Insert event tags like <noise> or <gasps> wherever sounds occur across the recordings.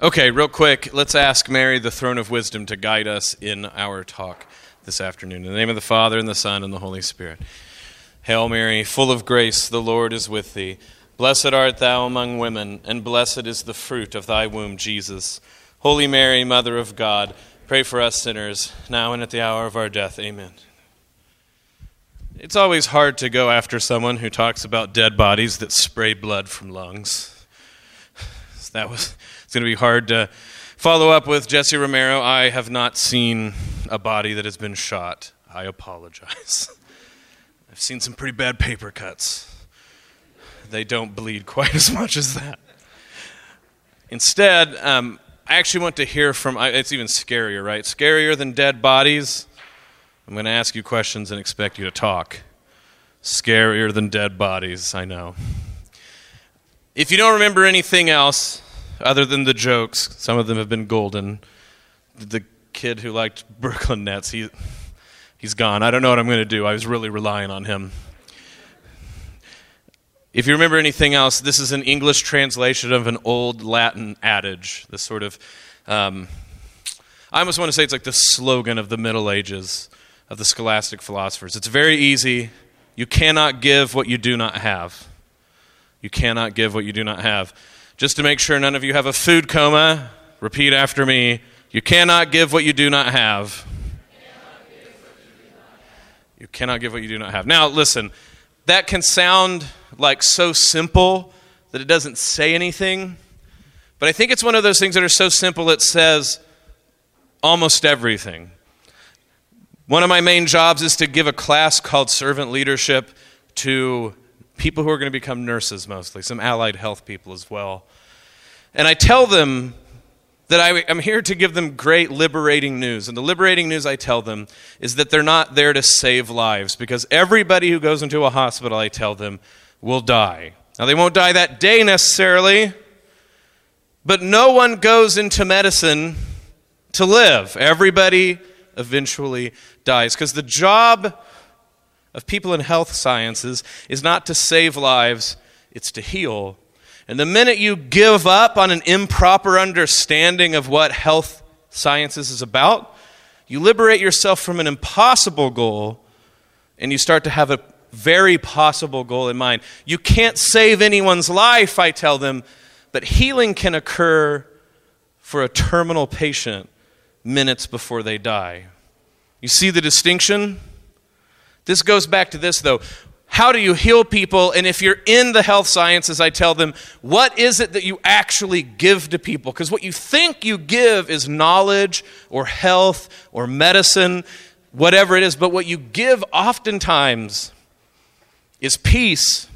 Okay, real quick, let's ask Mary, the throne of wisdom, to guide us in our talk this afternoon. In the name of the Father, and the Son, and the Holy Spirit. Hail Mary, full of grace, the Lord is with thee. Blessed art thou among women, and blessed is the fruit of thy womb, Jesus. Holy Mary, Mother of God, pray for us sinners, now and at the hour of our death. Amen. It's always hard to go after someone who talks about dead bodies that spray blood from lungs. <sighs> That was it's going to be hard to follow up with Jesse Romero. I have not seen a body that has been shot. I apologize. <laughs> I've seen some pretty bad paper cuts. They don't bleed quite <laughs> as much as that. Instead, um, I actually want to hear from, it's even scarier, right? Scarier than dead bodies. I'm going to ask you questions and expect you to talk. Scarier than dead bodies, I know. If you don't remember anything else, other than the jokes, some of them have been golden. The kid who liked Brooklyn Nets, he, he's gone. I don't know what I'm going to do. I was really relying on him. If you remember anything else, this is an English translation of an old Latin adage. This sort of, um, I almost want to say it's like the slogan of the Middle Ages of the scholastic philosophers. It's very easy. You cannot give what you do not have. You cannot give what you do not have. Just to make sure none of you have a food coma, repeat after me. You cannot give what you do not have. You cannot give what you do not have. Now, listen, that can sound like so simple that it doesn't say anything. But I think it's one of those things that are so simple it says almost everything. One of my main jobs is to give a class called Servant Leadership to people who are going to become nurses mostly, some allied health people as well. And I tell them that I, am here to give them great liberating news. And the liberating news I tell them is that they're not there to save lives because everybody who goes into a hospital, I tell them, will die. Now, they won't die that day necessarily, but no one goes into medicine to live. Everybody eventually dies because the job of people in health sciences is not to save lives, it's to heal. And the minute you give up on an improper understanding of what health sciences is about, you liberate yourself from an impossible goal and you start to have a very possible goal in mind. You can't save anyone's life, I tell them, but healing can occur for a terminal patient minutes before they die. You see the distinction? This goes back to this, though. How do you heal people? And if you're in the health sciences, I tell them, what is it that you actually give to people? Because what you think you give is knowledge or health or medicine, whatever it is. But what you give oftentimes is peace.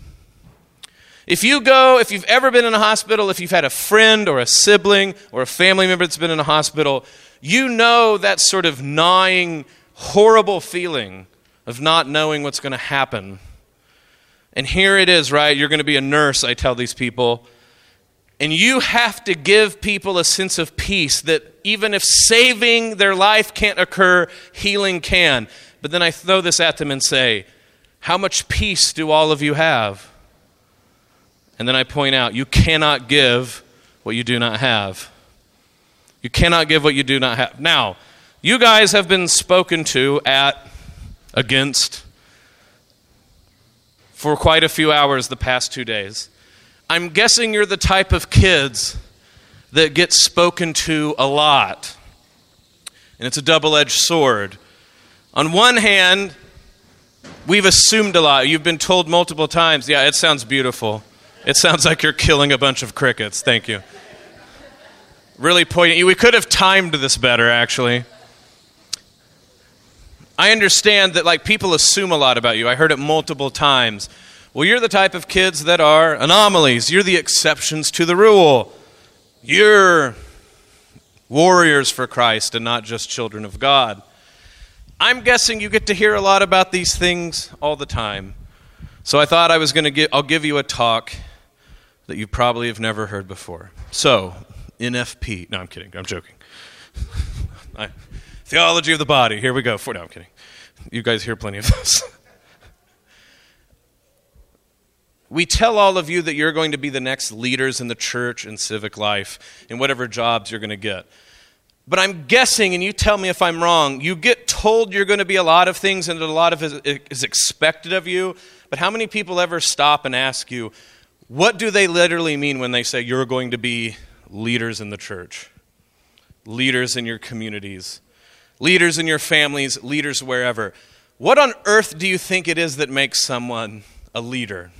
If you go, if you've ever been in a hospital, if you've had a friend or a sibling or a family member that's been in a hospital, you know that sort of gnawing, horrible feeling of not knowing what's going to happen. And here it is, right? You're going to be a nurse, I tell these people. And you have to give people a sense of peace that even if saving their life can't occur, healing can. But then I throw this at them and say, How much peace do all of you have? And then I point out, You cannot give what you do not have. You cannot give what you do not have. Now, you guys have been spoken to at against for quite a few hours the past two days. I'm guessing you're the type of kids that get spoken to a lot. And it's a double edged sword. On one hand, we've assumed a lot. You've been told multiple times, yeah, it sounds beautiful. It sounds like you're killing a bunch of crickets. Thank you. Really poignant. We could have timed this better, actually. I understand that like people assume a lot about you. I heard it multiple times. Well, you're the type of kids that are anomalies. You're the exceptions to the rule. You're warriors for Christ and not just children of God. I'm guessing you get to hear a lot about these things all the time. So I thought I was going to give I'll give you a talk that you probably have never heard before. So, NFP. No, I'm kidding. I'm joking. <laughs> Theology of the body. Here we go. No, I'm kidding. You guys hear plenty of this. <laughs> we tell all of you that you're going to be the next leaders in the church and civic life in whatever jobs you're going to get. But I'm guessing, and you tell me if I'm wrong, you get told you're going to be a lot of things and a lot of it is expected of you. But how many people ever stop and ask you, what do they literally mean when they say you're going to be leaders in the church, leaders in your communities, leaders in your families, leaders wherever? What on earth do you think it is that makes someone a leader?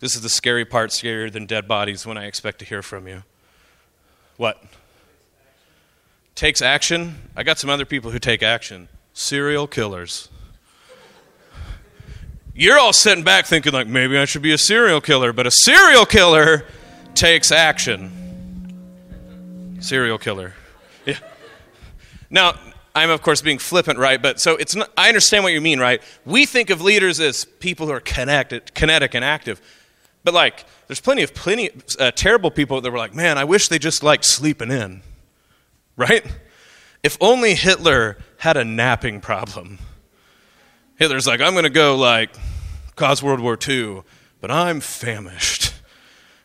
This is the scary part, scarier than dead bodies when I expect to hear from you. What? takes action. I got some other people who take action. Serial killers. You're all sitting back thinking, like, maybe I should be a serial killer, but a serial killer takes action. Serial killer. Now, I'm of course being flippant, right? But so it's not, I understand what you mean, right? We think of leaders as people who are connected, kinetic and active. But like, there's plenty of plenty uh, terrible people that were like, man, I wish they just liked sleeping in right? If only Hitler had a napping problem. Hitler's like, I'm going to go like cause World War II, but I'm famished.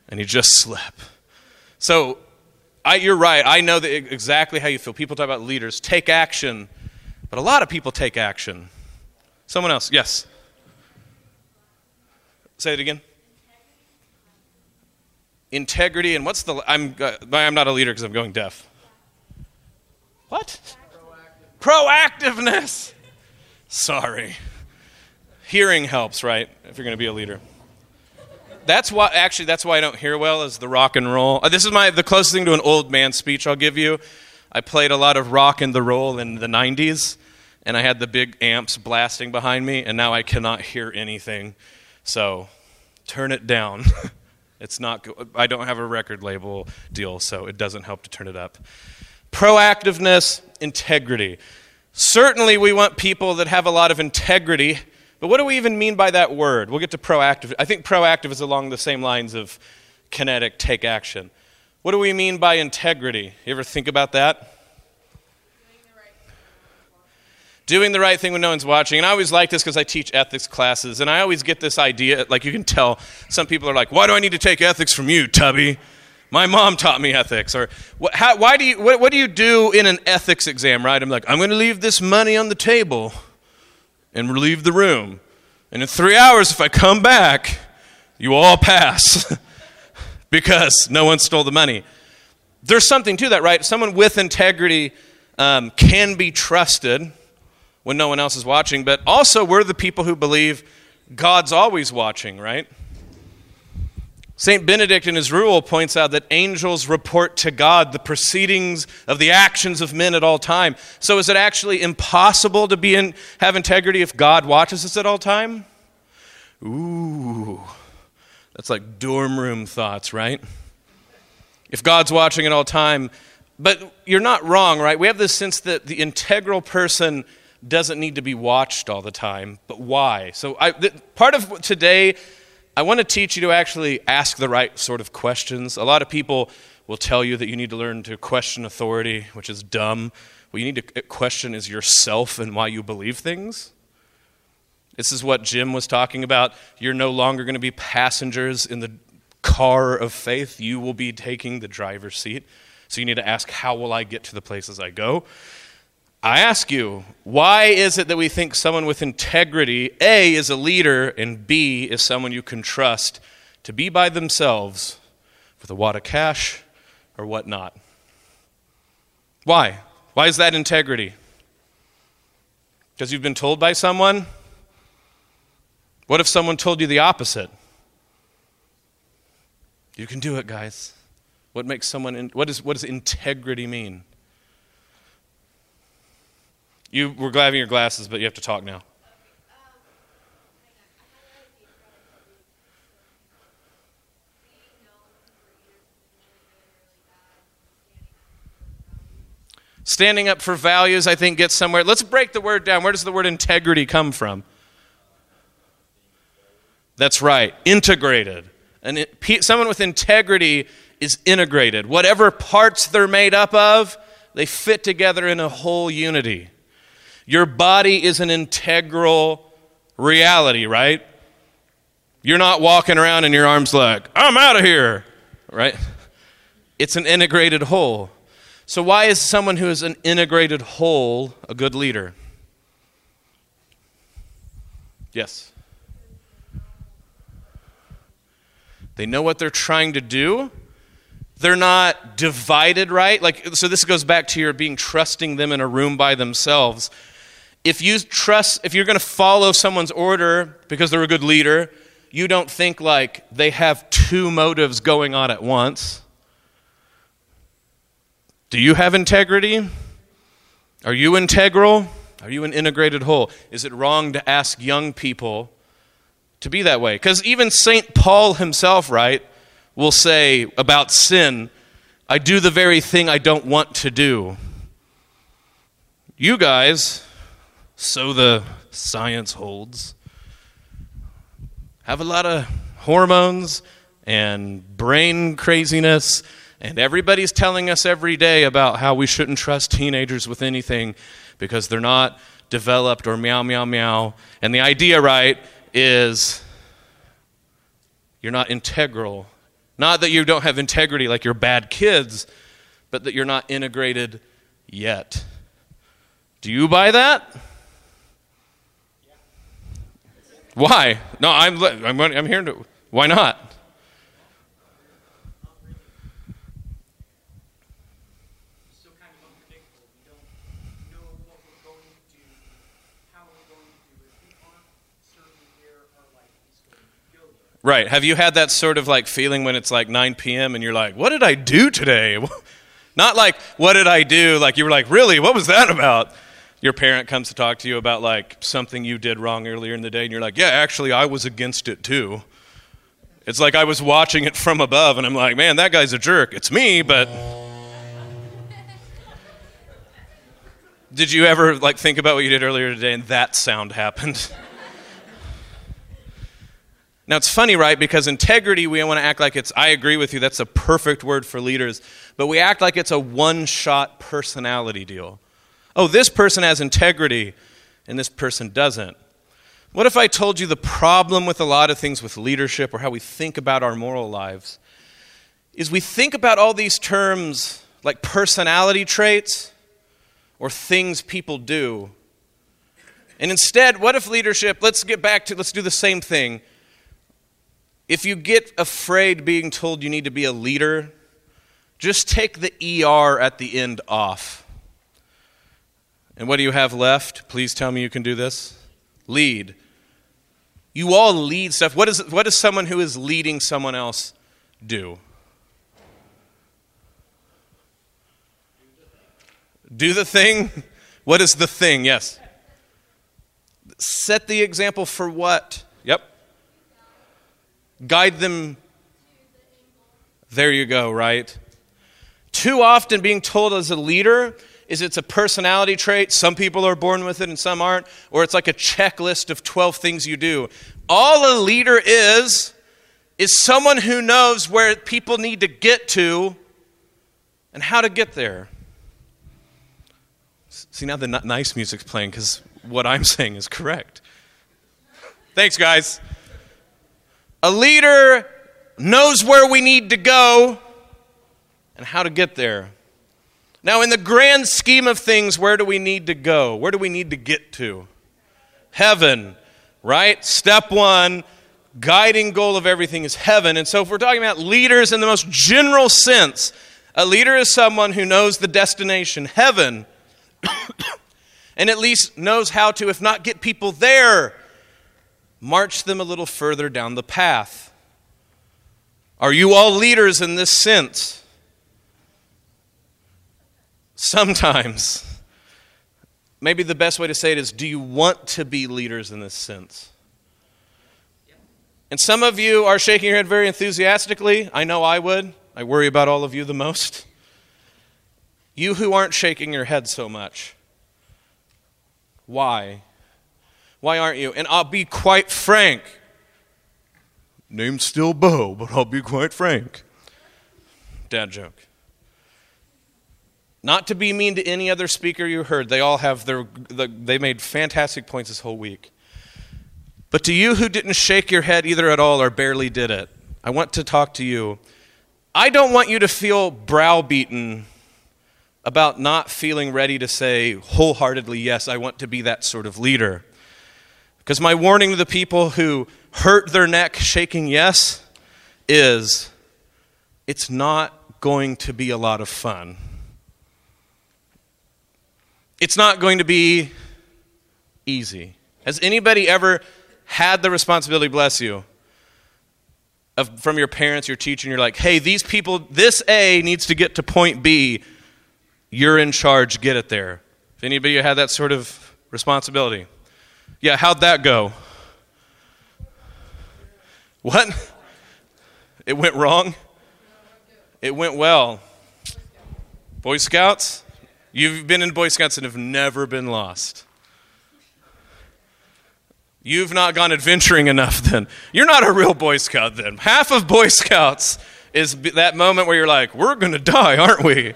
And he just slept. So I, you're right. I know exactly how you feel. People talk about leaders take action, but a lot of people take action. Someone else, yes. Say it again. Integrity and what's the? I'm uh, I'm not a leader because I'm going deaf. What? Proactiveness. Sorry. Hearing helps, right? If you're going to be a leader. That's why actually that's why I don't hear well is the rock and roll. Uh, this is my the closest thing to an old man speech I'll give you. I played a lot of rock and the roll in the 90s and I had the big amps blasting behind me and now I cannot hear anything. So turn it down. <laughs> it's not I don't have a record label deal so it doesn't help to turn it up proactiveness, integrity. Certainly, we want people that have a lot of integrity, but what do we even mean by that word? We'll get to proactive. I think proactive is along the same lines of kinetic, take action. What do we mean by integrity? You ever think about that? Doing the right thing when no one's watching. And I always like this because I teach ethics classes, and I always get this idea like, you can tell some people are like, why do I need to take ethics from you, Tubby? My mom taught me ethics. Or how, why do you, what, what do you do in an ethics exam, right? I'm like, I'm going to leave this money on the table and leave the room. And in three hours, if I come back, you all pass <laughs> because no one stole the money. There's something to that, right? Someone with integrity um, can be trusted when no one else is watching, but also we're the people who believe God's always watching, right? St. Benedict in his rule points out that angels report to God the proceedings of the actions of men at all time. So is it actually impossible to be in, have integrity if God watches us at all time? Ooh, that's like dorm room thoughts, right? If God's watching at all time, but you're not wrong, right? We have this sense that the integral person doesn't need to be watched all the time, but why? So I, the, part of today I want to teach you to actually ask the right sort of questions. A lot of people will tell you that you need to learn to question authority, which is dumb. What you need to question is yourself and why you believe things. This is what Jim was talking about. You're no longer going to be passengers in the car of faith, you will be taking the driver's seat. So you need to ask, how will I get to the places I go? I ask you, why is it that we think someone with integrity, A, is a leader, and B, is someone you can trust to be by themselves with a wad of cash or whatnot? Why? Why is that integrity? Because you've been told by someone? What if someone told you the opposite? You can do it, guys. What makes someone, in, what, is, what does integrity mean? You were having your glasses, but you have to talk now. Standing up for values, I think, gets somewhere. Let's break the word down. Where does the word integrity come from? That's right, integrated. And it, someone with integrity is integrated. Whatever parts they're made up of, they fit together in a whole unity. Your body is an integral reality, right? You're not walking around and your arms like, I'm out of here, right? It's an integrated whole. So, why is someone who is an integrated whole a good leader? Yes. They know what they're trying to do. They're not divided, right? Like so this goes back to your being trusting them in a room by themselves. If you trust if you're going to follow someone's order because they're a good leader, you don't think like they have two motives going on at once. Do you have integrity? Are you integral? Are you an integrated whole? Is it wrong to ask young people to be that way. Because even St. Paul himself, right, will say about sin, I do the very thing I don't want to do. You guys, so the science holds, have a lot of hormones and brain craziness, and everybody's telling us every day about how we shouldn't trust teenagers with anything because they're not developed or meow, meow, meow. And the idea, right, is you're not integral. Not that you don't have integrity like you're bad kids, but that you're not integrated yet. Do you buy that? Why? No, I'm, I'm, I'm here to. Why not? Right. Have you had that sort of like feeling when it's like 9 p.m. and you're like, what did I do today? <laughs> Not like, what did I do? Like, you were like, really? What was that about? Your parent comes to talk to you about like something you did wrong earlier in the day, and you're like, yeah, actually, I was against it too. It's like I was watching it from above, and I'm like, man, that guy's a jerk. It's me, but. Did you ever like think about what you did earlier today and that sound happened? Now, it's funny, right? Because integrity, we don't want to act like it's, I agree with you, that's a perfect word for leaders, but we act like it's a one shot personality deal. Oh, this person has integrity and this person doesn't. What if I told you the problem with a lot of things with leadership or how we think about our moral lives is we think about all these terms like personality traits or things people do. And instead, what if leadership, let's get back to, let's do the same thing. If you get afraid being told you need to be a leader, just take the ER at the end off. And what do you have left? Please tell me you can do this. Lead. You all lead stuff. What, is, what does someone who is leading someone else do? Do the thing? What is the thing? Yes. Set the example for what? Yep. Guide them. There you go, right? Too often, being told as a leader is it's a personality trait. Some people are born with it and some aren't. Or it's like a checklist of 12 things you do. All a leader is, is someone who knows where people need to get to and how to get there. See, now the nice music's playing because what I'm <laughs> saying is correct. Thanks, guys. A leader knows where we need to go and how to get there. Now, in the grand scheme of things, where do we need to go? Where do we need to get to? Heaven, right? Step one, guiding goal of everything is heaven. And so, if we're talking about leaders in the most general sense, a leader is someone who knows the destination, heaven, <coughs> and at least knows how to, if not get people there, march them a little further down the path. Are you all leaders in this sense? Sometimes. Maybe the best way to say it is do you want to be leaders in this sense? And some of you are shaking your head very enthusiastically. I know I would. I worry about all of you the most. You who aren't shaking your head so much. Why? Why aren't you? And I'll be quite frank. Name's still Bo, but I'll be quite frank. Dad joke. Not to be mean to any other speaker you heard, they all have their, they made fantastic points this whole week. But to you who didn't shake your head either at all or barely did it, I want to talk to you. I don't want you to feel browbeaten about not feeling ready to say wholeheartedly, yes, I want to be that sort of leader. Because my warning to the people who hurt their neck shaking yes is it's not going to be a lot of fun. It's not going to be easy. Has anybody ever had the responsibility, bless you, of, from your parents, your teacher, and you're like, hey, these people, this A needs to get to point B. You're in charge, get it there. If anybody had that sort of responsibility? Yeah, how'd that go? What? It went wrong? It went well. Boy Scouts? You've been in Boy Scouts and have never been lost. You've not gone adventuring enough <laughs> then. You're not a real Boy Scout then. Half of Boy Scouts is that moment where you're like, we're going to die, aren't we?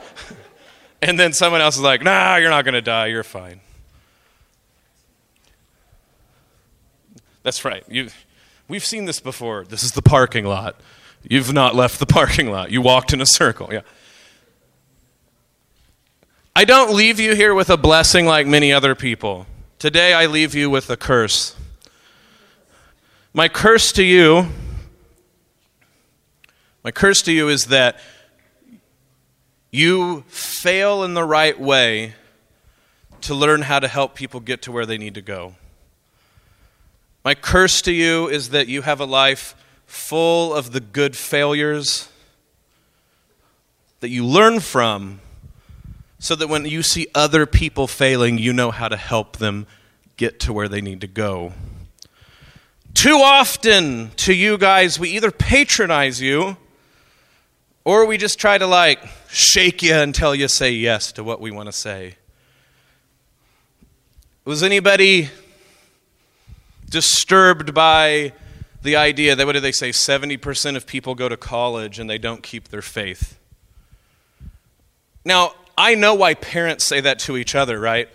<laughs> and then someone else is like, nah, you're not going to die. You're fine. That's right. You, we've seen this before. This is the parking lot. You've not left the <laughs> parking lot. You walked in a circle. Yeah. I don't leave you here with a blessing like many other people. Today I leave you with a curse. My curse to you, my curse to you is that you fail in the right way to learn how to help people get to where they need to go. My curse to you is that you have a life full of the good failures that you learn from so that when you see other people failing, you know how to help them get to where they need to go. Too often to you guys, we either patronize you or we just try to like shake you until you say yes to what we want to say. Was anybody disturbed by the idea that, what do they say, 70% of people go to college and they don't keep their faith? Now, I know why parents say that to each other, right?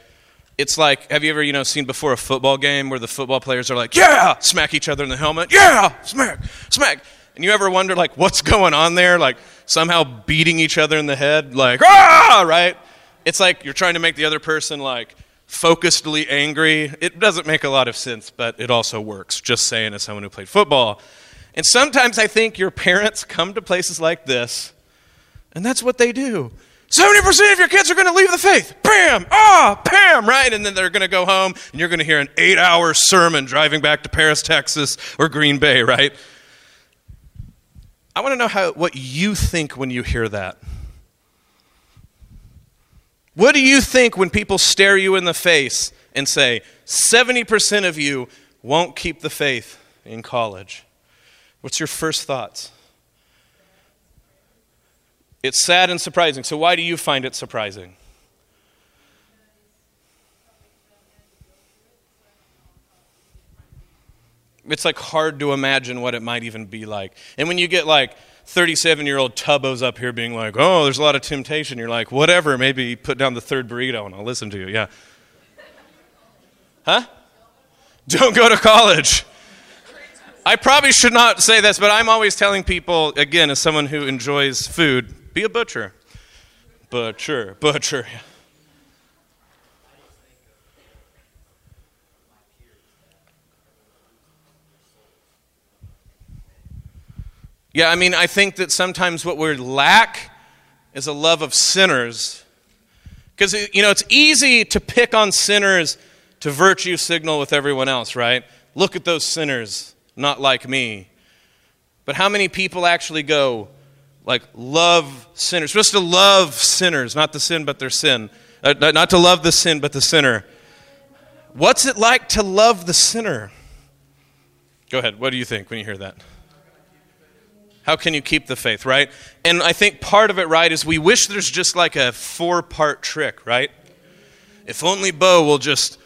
It's like, have you ever, you know, seen before a football game where the football players are like, yeah, smack each other in the helmet, yeah, smack, smack. And you ever wonder, like, what's going on there? Like, somehow beating each other in the head, like, ah, right? It's like you're trying to make the other person, like, focusedly angry. It doesn't make a lot of sense, but it also works, just saying as someone who played football. And sometimes I think your parents come to places like this, and that's what they do. 70% of your kids are going to leave the faith. Bam! Ah, bam! Right? And then they're going to go home and you're going to hear an eight hour sermon driving back to Paris, Texas or Green Bay, right? I want to know how, what you think when you hear that. What do you think when people stare you in the face and say, 70% of you won't keep the faith in college? What's your first thoughts? It's sad and surprising. So, why do you find it surprising? It's like hard to imagine what it might even be like. And when you get like 37 year old Tubbos up here being like, oh, there's a lot of temptation, you're like, whatever, maybe put down the third burrito and I'll listen to you. Yeah. Huh? Don't go to college. I probably should not say this, but I'm always telling people, again, as someone who enjoys food, be a butcher. Butcher, butcher. Yeah, I mean, I think that sometimes what we lack is a love of sinners. Because, you know, it's easy to pick on sinners to virtue signal with everyone else, right? Look at those sinners, not like me. But how many people actually go, like love sinners. We're supposed to love sinners, not the sin, but their sin. Uh, not to love the sin, but the sinner. What's it like to love the sinner? Go ahead. What do you think when you hear that? How can you keep the faith, right? And I think part of it, right, is we wish there's just like a four part trick, right? If only Bo will just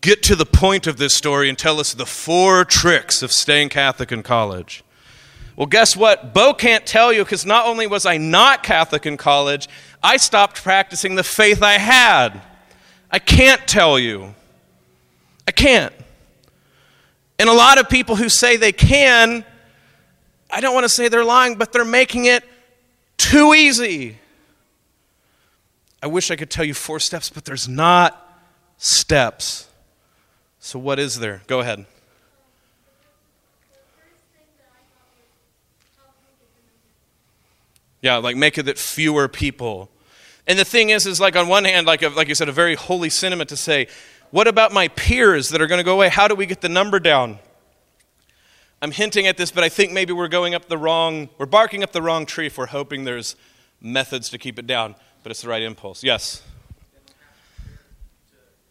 get to the point of this story and tell us the four tricks of staying Catholic in college. Well, guess what? Bo can't tell you because not only was I not Catholic in college, I stopped practicing the faith I had. I can't tell you. I can't. And a lot of people who say they can, I don't want to say they're lying, but they're making it too easy. I wish I could tell you four steps, but there's not steps. So, what is there? Go ahead. Yeah, like make it that fewer people. And the thing is, is like on one hand, like a, like you said, a very holy sentiment to say, what about my peers that are going to go away? How do we get the number down? I'm hinting at this, but I think maybe we're going up the wrong, we're barking up the wrong tree if we're hoping there's methods to keep it down, but it's the right impulse. Yes? <coughs>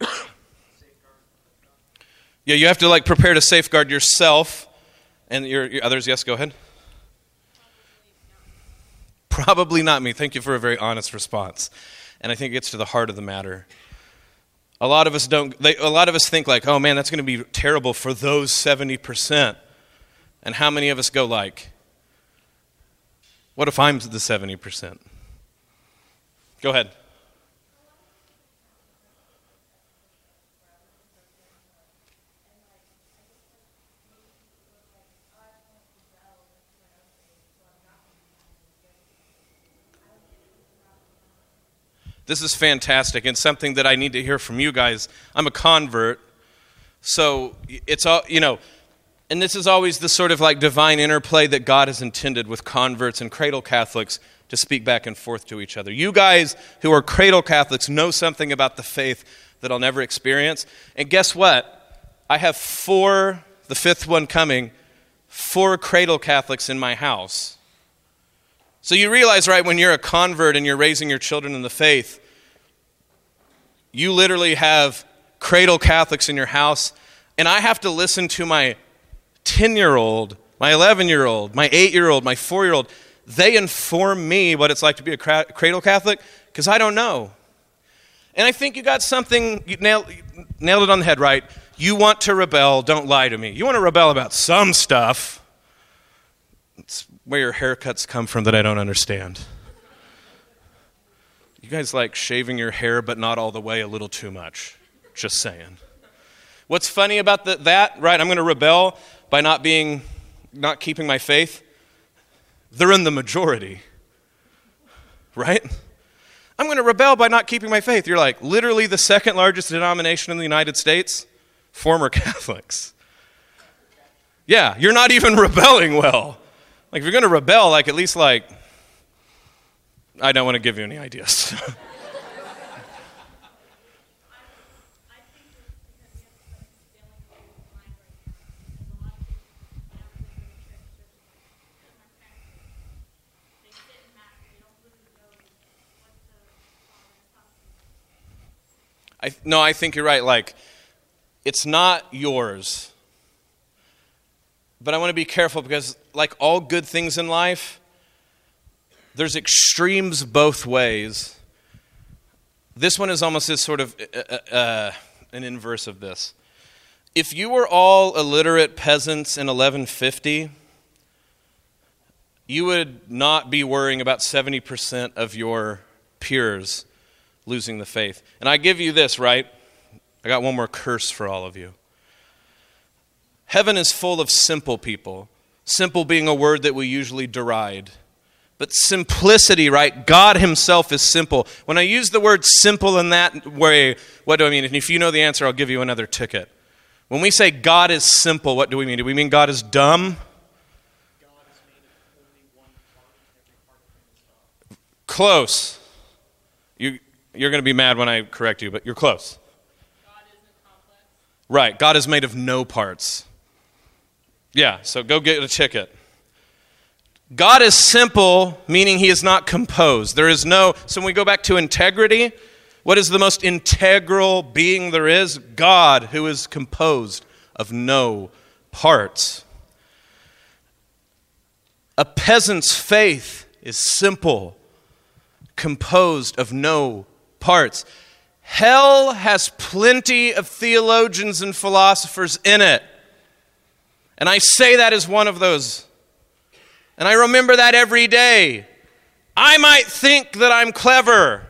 yeah, you have to like prepare to safeguard yourself and your, your others. Yes, go ahead. Probably not me. Thank you for a very honest response. And I think it gets to the heart of the matter. A lot of us don't, they, a lot of us think like, oh man, that's going to be terrible for those 70%. And how many of us go like, what if I'm the 70%? Go ahead. This is fantastic and something that I need to hear from you guys. I'm a convert, so it's all, you know, and this is always the sort of like divine interplay that God has intended with converts and cradle Catholics to speak back and forth to each other. You guys who are cradle Catholics know something about the faith that I'll never experience. And guess what? I have four, the fifth one coming, four cradle Catholics in my house. So you realize, right, when you're a convert and you're raising your children in the faith, you literally have cradle Catholics in your house, and I have to listen to my 10 year old, my 11 year old, my 8 year old, my 4 year old. They inform me what it's like to be a cradle Catholic because I don't know. And I think you got something, you nailed, nailed it on the head, right? You want to rebel, don't lie to me. You want to rebel about some stuff. Where your haircuts come from that I don't understand. You guys like shaving your hair, but not all the way, a little too much. Just saying. What's funny about the, that, right? I'm going to rebel by not being, not keeping my faith. They're in the majority, right? I'm going to rebel by not keeping my faith. You're like, literally the second largest denomination in the United States? Former <laughs> Catholics. Yeah, you're not even <laughs> rebelling well. Like, if you're going to rebel, like, at least, like, I don't want to give you any ideas. <laughs> I, no, I think you're right. Like, it's not yours. But I want to be careful because, like all good things in life, there's extremes both ways. This one is almost this sort of uh, uh, uh an inverse of this. If you were all illiterate peasants in 1150, you would not be worrying about 70% of your peers losing the faith. And I give you this, right? I got one more curse for all of you. Heaven is full of simple people, simple being a word that we usually deride. But simplicity, right? God Himself is simple. When I use the word simple in that way, what do I mean? And if you know the answer, I'll give you another ticket. When we say God is simple, what do we mean? Do we mean God is dumb? Close. You, you're going to be mad when I correct you, but you're close. God right. God is made of no parts. Yeah, so go get a ticket. God is simple, meaning he is not composed. There is no, so when we go back to integrity, what is the most integral being there is? God, who is composed of no parts. A peasant's faith is simple, composed of no parts. Hell has plenty of theologians and philosophers in it. And I say that as one of those. And I remember that every day. I might think that I'm clever,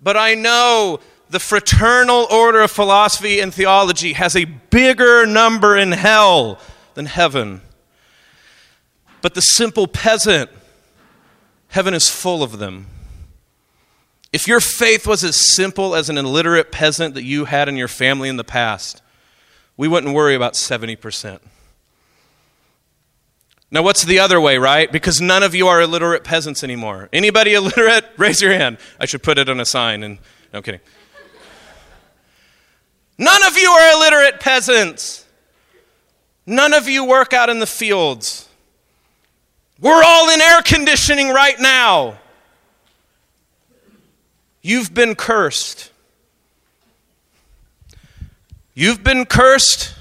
but I know the fraternal order of philosophy and theology has a bigger number in hell than heaven. But the simple peasant, heaven is full of them. If your faith was as simple as an illiterate peasant that you had in your family in the past, we wouldn't worry about 70%. Now, what's the other way, right? Because none of you are illiterate peasants anymore. Anybody <laughs> illiterate? Raise your hand. I should put it on a sign. And no I'm kidding. None of you are illiterate peasants. None of you work out in the fields. We're all in air conditioning right now. You've been cursed. You've been cursed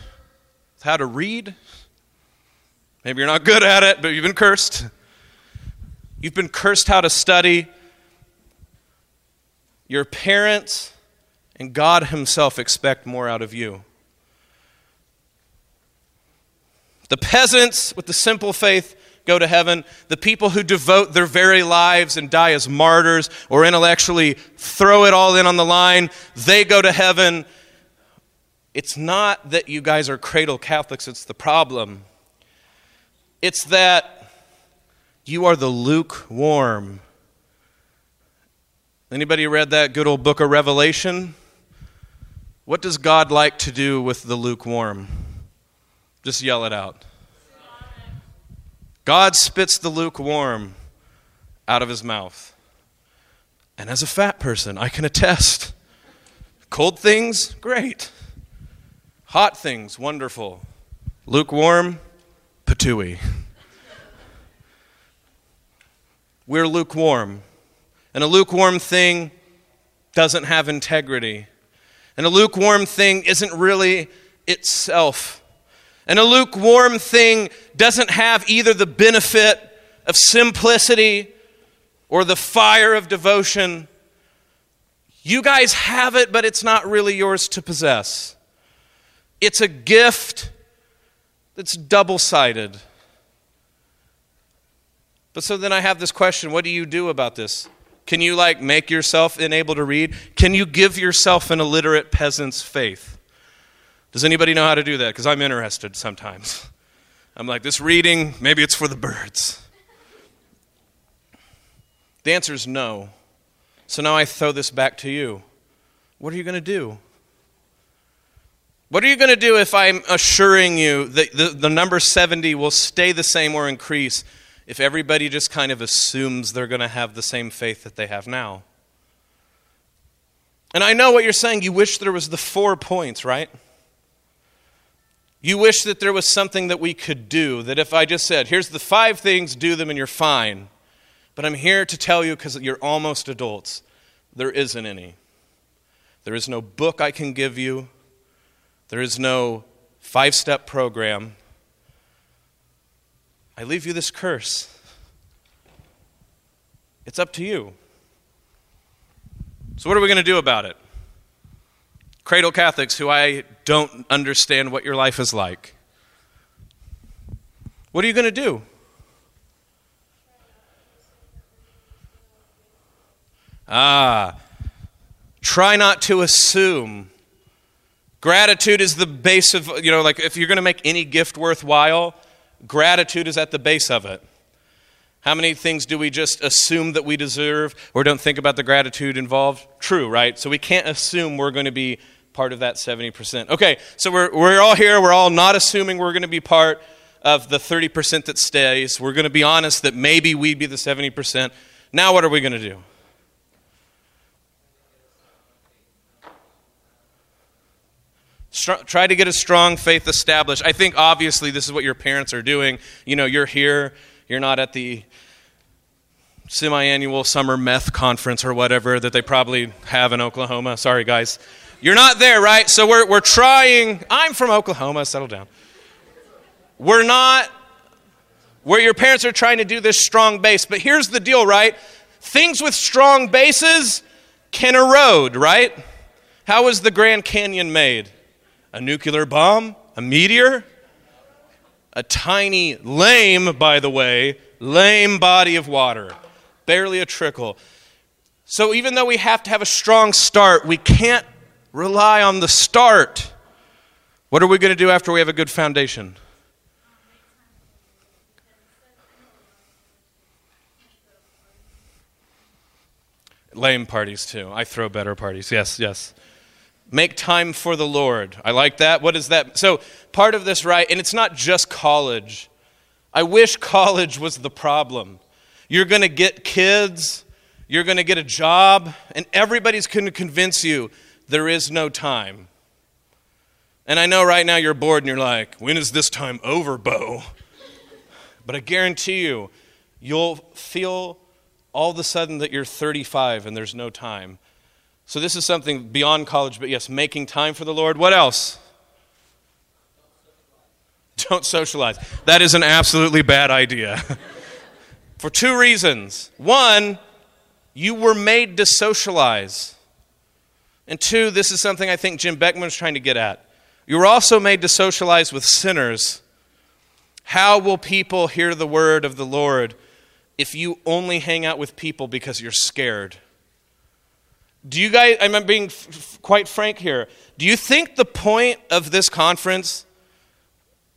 with how to read. Maybe you're not good at it, but you've been cursed. You've been cursed how to study. Your parents and God Himself expect more out of you. The peasants with the simple faith go to heaven. The people who devote their very lives and die as martyrs or intellectually throw it all in on the line, they go to heaven. It's not that you guys are cradle Catholics, it's the problem. It's that you are the lukewarm. Anybody read that good old book of Revelation? What does God like to do with the lukewarm? Just yell it out. God spits the lukewarm out of his mouth. And as a fat person, I can attest cold things, great. Hot things, wonderful. Lukewarm, patooey. We're lukewarm. And a lukewarm thing doesn't have integrity. And a lukewarm thing isn't really itself. And a lukewarm thing doesn't have either the benefit of simplicity or the fire of devotion. You guys have it, but it's not really yours to possess. It's a gift that's double sided. But so then I have this question what do you do about this? Can you like make yourself unable to read? Can you give yourself an illiterate peasant's faith? Does anybody know how to do that? Because I'm interested sometimes. <laughs> I'm like, this reading, maybe it's for the birds. The answer is no. So now I throw this back to you. What are you going to do? What are you going to do if I'm assuring you that the, the number 70 will stay the same or increase if everybody just kind of assumes they're going to have the same faith that they have now? And I know what you're saying. You wish there was the four points, right? You wish that there was something that we could do, that if I just said, here's the five things, do them and you're fine. But I'm here to tell you, because you're almost adults, there isn't any. There is no book I can give you, there is no five step program. I leave you this curse. It's up to you. So, what are we going to do about it? Cradle Catholics, who I don't understand what your life is like. What are you going to do? Ah, try not to assume. Gratitude is the base of, you know, like if you're going to make any gift worthwhile, gratitude is at the base of it. How many things do we just assume that we deserve or don't think about the gratitude involved? True, right? So we can't assume we're going to be part of that 70%. Okay, so we're, we're all here. We're all not assuming we're going to be part of the 30% that stays. We're going to be honest that maybe we'd be the 70%. Now, what are we going to do? Try to get a strong faith established. I think obviously this is what your parents are doing. You know, you're here, you're not at the semi annual summer meth conference or whatever that they probably have in Oklahoma. Sorry, guys. You're not there, right? So we're, we're trying. I'm from Oklahoma, settle down. We're not where your parents are trying to do this strong base. But here's the deal, right? Things with strong bases can erode, right? How was the Grand Canyon made? A nuclear bomb? A meteor? A tiny, lame, by the way, lame body of water. Barely a trickle. So even though we have to have a strong start, we can't rely on the start. What are we going to do after we have a good foundation? Lame parties, too. I throw better parties. Yes, yes. Make time for the Lord. I like that. What is that? So, part of this, right? And it's not just college. I wish college was the problem. You're going to get kids, you're going to get a job, and everybody's going to convince you there is no time. And I know right now you're bored and you're like, when is this time over, Bo? But I guarantee you, you'll feel all of a sudden that you're 35 and there's no time. So this is something beyond college, but yes, making time for the Lord. What else? <laughs> Don't socialize. That is an absolutely bad idea. <laughs> for two reasons. One, you were made to socialize. And two, this is something I think Jim Beckman was trying to get at. You were also made to socialize with sinners. How will people hear the word of the Lord if you only hang out with people because you're scared? Do you guys, I'm being f- quite frank here, do you think the point of this conference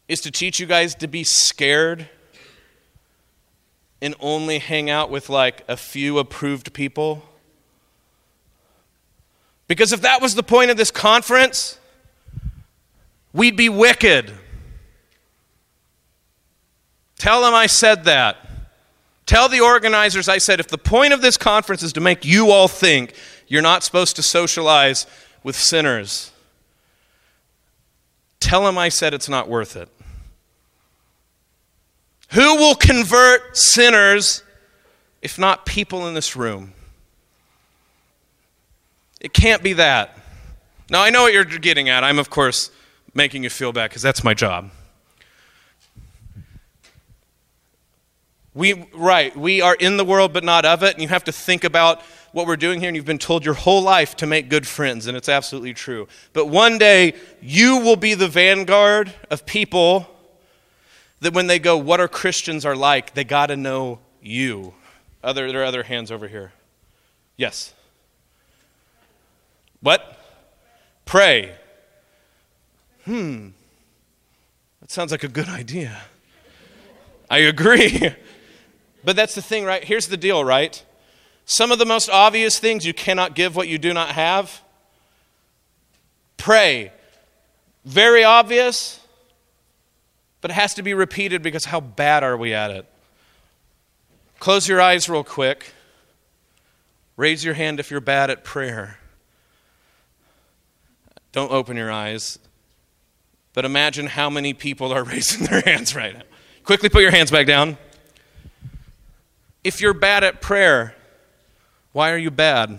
is to teach you guys to be scared and only hang out with like a few approved people? Because if that was the point of this conference, we'd be wicked. Tell them I said that. Tell the organizers I said if the point of this conference is to make you all think you're not supposed to socialize with sinners, tell them I said it's not worth it. Who will convert sinners if not people in this room? It can't be that. Now, I know what you're getting at. I'm, of course, making you feel bad because that's my job. We, right, we are in the world but not of it, and you have to think about what we're doing here, and you've been told your whole life to make good friends, and it's absolutely true. But one day, you will be the vanguard of people that when they go, What are Christians are like, they got to know you. Other, there are other hands over here. Yes. What? Pray. Hmm. That sounds like a good idea. I agree. <laughs> but that's the thing, right? Here's the deal, right? Some of the most obvious things you cannot give what you do not have. Pray. Very obvious, but it has to be repeated because how bad are we at it? Close your eyes real quick. Raise your hand if you're bad at prayer. Don't open your eyes. But imagine how many people are <laughs> raising their hands right now. Quickly put your hands back down. If you're bad at prayer, why are you bad?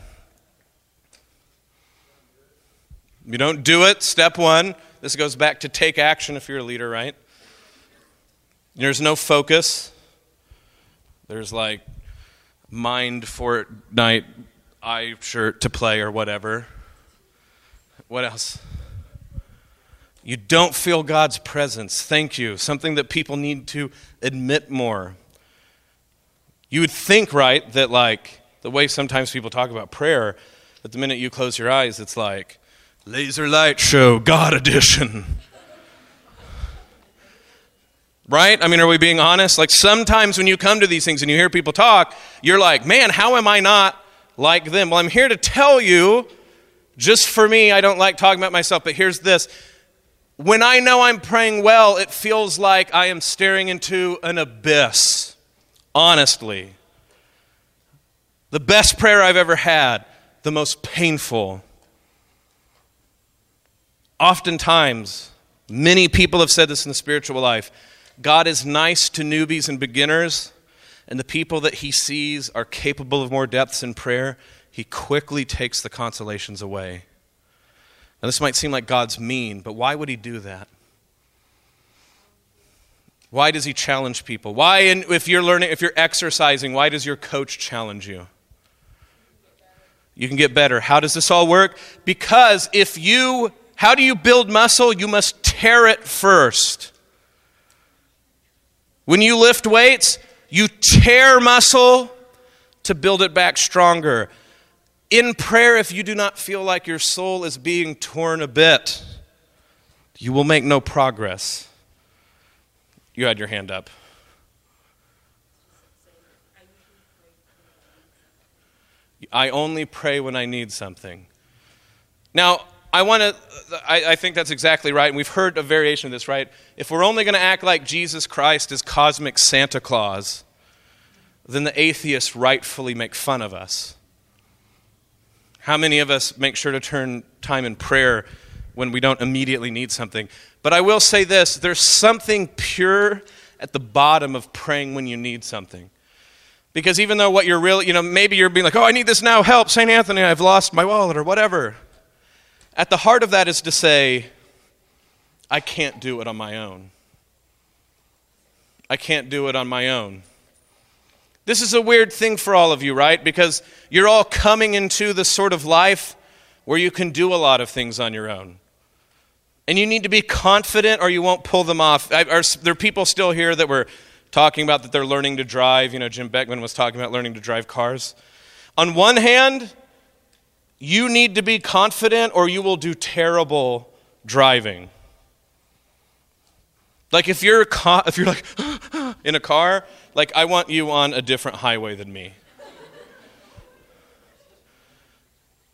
You don't do it, step one. This goes back to take action if you're a leader, right? There's no focus. There's like mind Fortnite eye shirt to play or whatever. What else? You don't feel God's presence. Thank you. Something that people need to admit more. You would think, right, that like the way sometimes people talk about prayer, that the minute you close your eyes, it's like laser light show, God edition. right? I mean, are we being honest? Like sometimes when you come to these things and you hear people talk, you're like, man, how am I not like them? Well, I'm here to tell you, just for me, I don't like talking about myself, but here's this when I know I'm praying well, it feels like I am staring into an abyss, honestly. The best prayer I've ever had, the most painful. Oftentimes, many people have said this in the spiritual life God is nice to newbies and beginners, and the people that he sees are capable of more depths in prayer, he quickly takes the consolations away. Now, this might seem like God's mean, but why would He do that? Why does He challenge people? Why, if you're learning, if you're exercising, why does your coach challenge you? You can get better. How does this all work? Because if you, how do you build muscle? You must tear it first. When you lift weights, you tear muscle to build it back stronger. In prayer, if you do not feel like your soul is being torn a bit, you will make no progress. You had your hand up. I only pray when I need something. Now, I want to, I, I, think that's exactly right. And we've heard a variation of this, right? If we're only going to act like Jesus Christ is cosmic Santa Claus, then the atheists rightfully make fun of us. How many of us make sure to turn time in prayer when we don't immediately need something? But I will say this there's something pure at the bottom of praying when you need something. Because even though what you're really, you know, maybe you're being like, oh, I need this now, help, St. Anthony, I've lost my wallet or whatever. At the heart of that is to say, I can't do it on my own. I can't do it on my own. This is a weird thing for all of you, right? Because you're all coming into the sort of life where you can do a lot of things on your own. And you need to be confident or you won't pull them off. Are there are people still here that were talking about that they're learning to drive. You know, Jim Beckman was talking about learning to drive cars. On one hand, you need to be confident or you will do terrible driving. Like if you're <laughs> if you're like <gasps> in a car, like I want you on a different highway than me.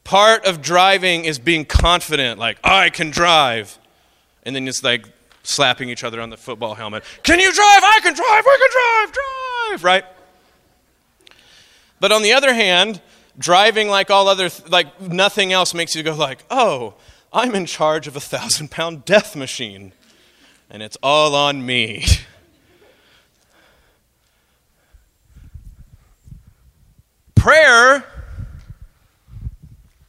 Part of driving is being confident, like I can drive. And then it's like slapping each other on the football helmet. Can you drive? I can drive. We can drive. Drive, right? But on the other hand, driving like all other like nothing else makes you go like, "Oh, I'm in charge of a 1000-pound death machine." And it's all on me. Prayer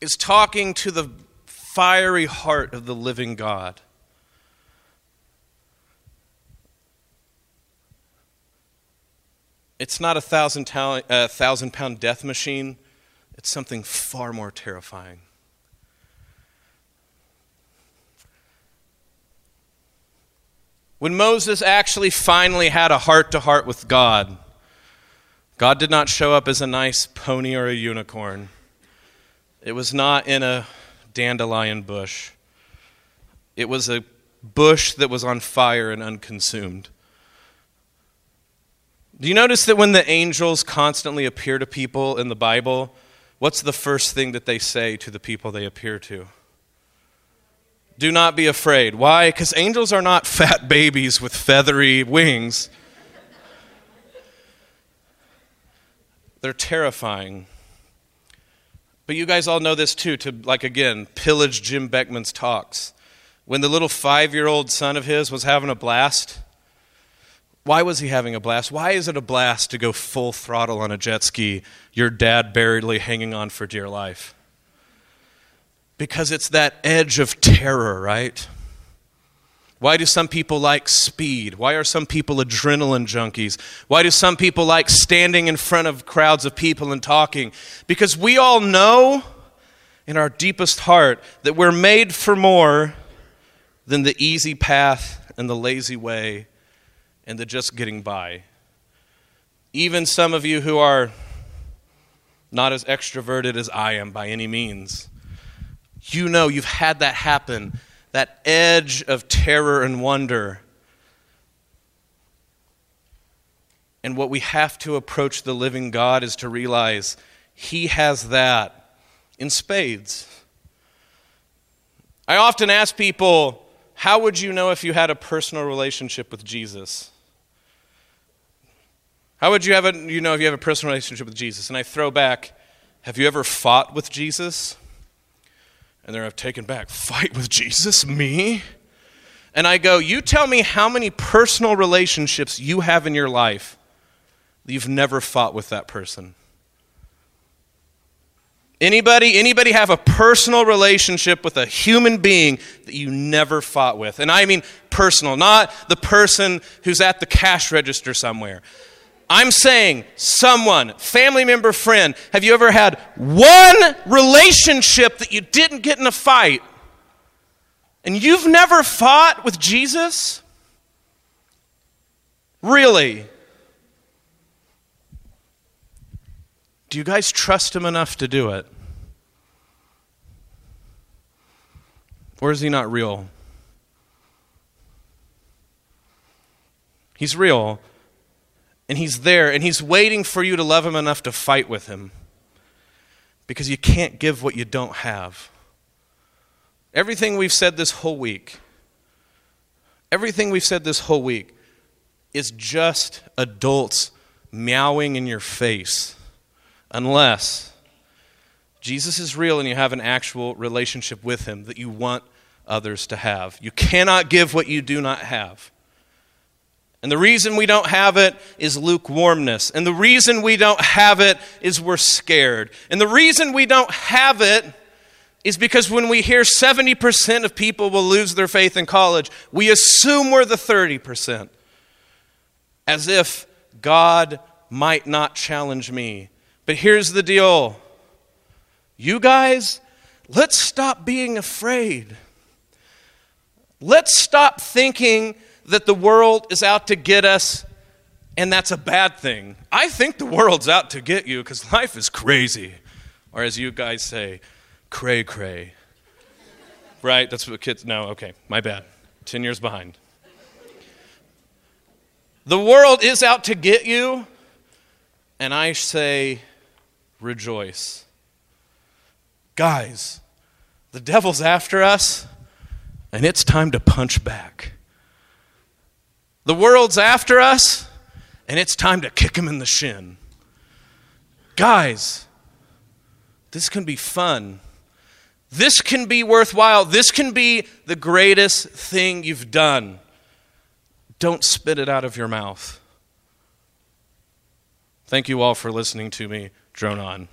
is talking to the fiery heart of the living God. It's not a thousand, ta- uh, thousand pound death machine, it's something far more terrifying. When Moses actually finally had a heart to heart with God, God did not show up as a nice pony or a unicorn. It was not in a dandelion bush. It was a bush that was on fire and unconsumed. Do you notice that when the angels constantly appear to people in the Bible, what's the first thing that they say to the people they appear to? Do not be afraid. Why? Because angels are not <laughs> fat babies with feathery wings. They're terrifying. But you guys all know this too, to, like, again, pillage Jim Beckman's talks. When the little five year old son of his was having a blast, why was he having a blast? Why is it a blast to go full throttle on a jet ski, your dad barely hanging on for dear life? Because it's that edge of terror, right? Why do some people like speed? Why are some people adrenaline junkies? Why do some people like standing in front of crowds of people and talking? Because we all know in our deepest heart that we're made for more than the easy path and the lazy way and the just getting by. Even some of you who are not as extroverted as I am by any means, you know you've had that happen, that edge of terror and wonder. And what we have to approach the living God is to realize He has that in spades. I often ask people, how would you know if you had a personal relationship with Jesus? How would you have a, you know if you have a personal relationship with Jesus? And I throw back, have you ever fought with Jesus? And they're taken back, fight with Jesus? Me? And I go, you tell me how many personal relationships you have in your life that you've never fought with that person. Anybody, anybody have a personal relationship with a human being that you never fought with? And I mean personal, not the person who's at the cash register somewhere. I'm saying someone, family member, friend, have you ever had one relationship that you didn't get in a fight and you've never fought with Jesus? Really? Do you guys trust him enough to do it? Or is he not real? He's real and he's there, and he's waiting for you to love him enough to fight with him because you can't give what you don't have. Everything we've said this whole week, everything we've said this whole week is just adults meowing in your face unless Jesus is real and you have an actual relationship with him that you want others to have. You cannot give what you do not have. And the reason we don't have it is lukewarmness. And the reason we don't have it is we're scared. And the reason we don't have it is because when we hear 70% of people will lose their faith in college, we assume we're the 30%. As if God might not challenge me. But here's the deal you guys, let's stop being afraid. Let's stop thinking that the world is out to get us and that's a bad thing. I think the world's out to get you because life is crazy. Or as you guys say, cray cray. Right? That's what kids. No, okay, my bad. 10 years behind. The world is out to get you, and I say, rejoice. Guys, the devil's after us, and it's time to punch back. The world's after us, and it's time to kick them in the shin. Guys, this can be fun. This can be worthwhile. This can be the greatest thing you've done. Don't spit it out of your mouth. Thank you all for listening to me drone on.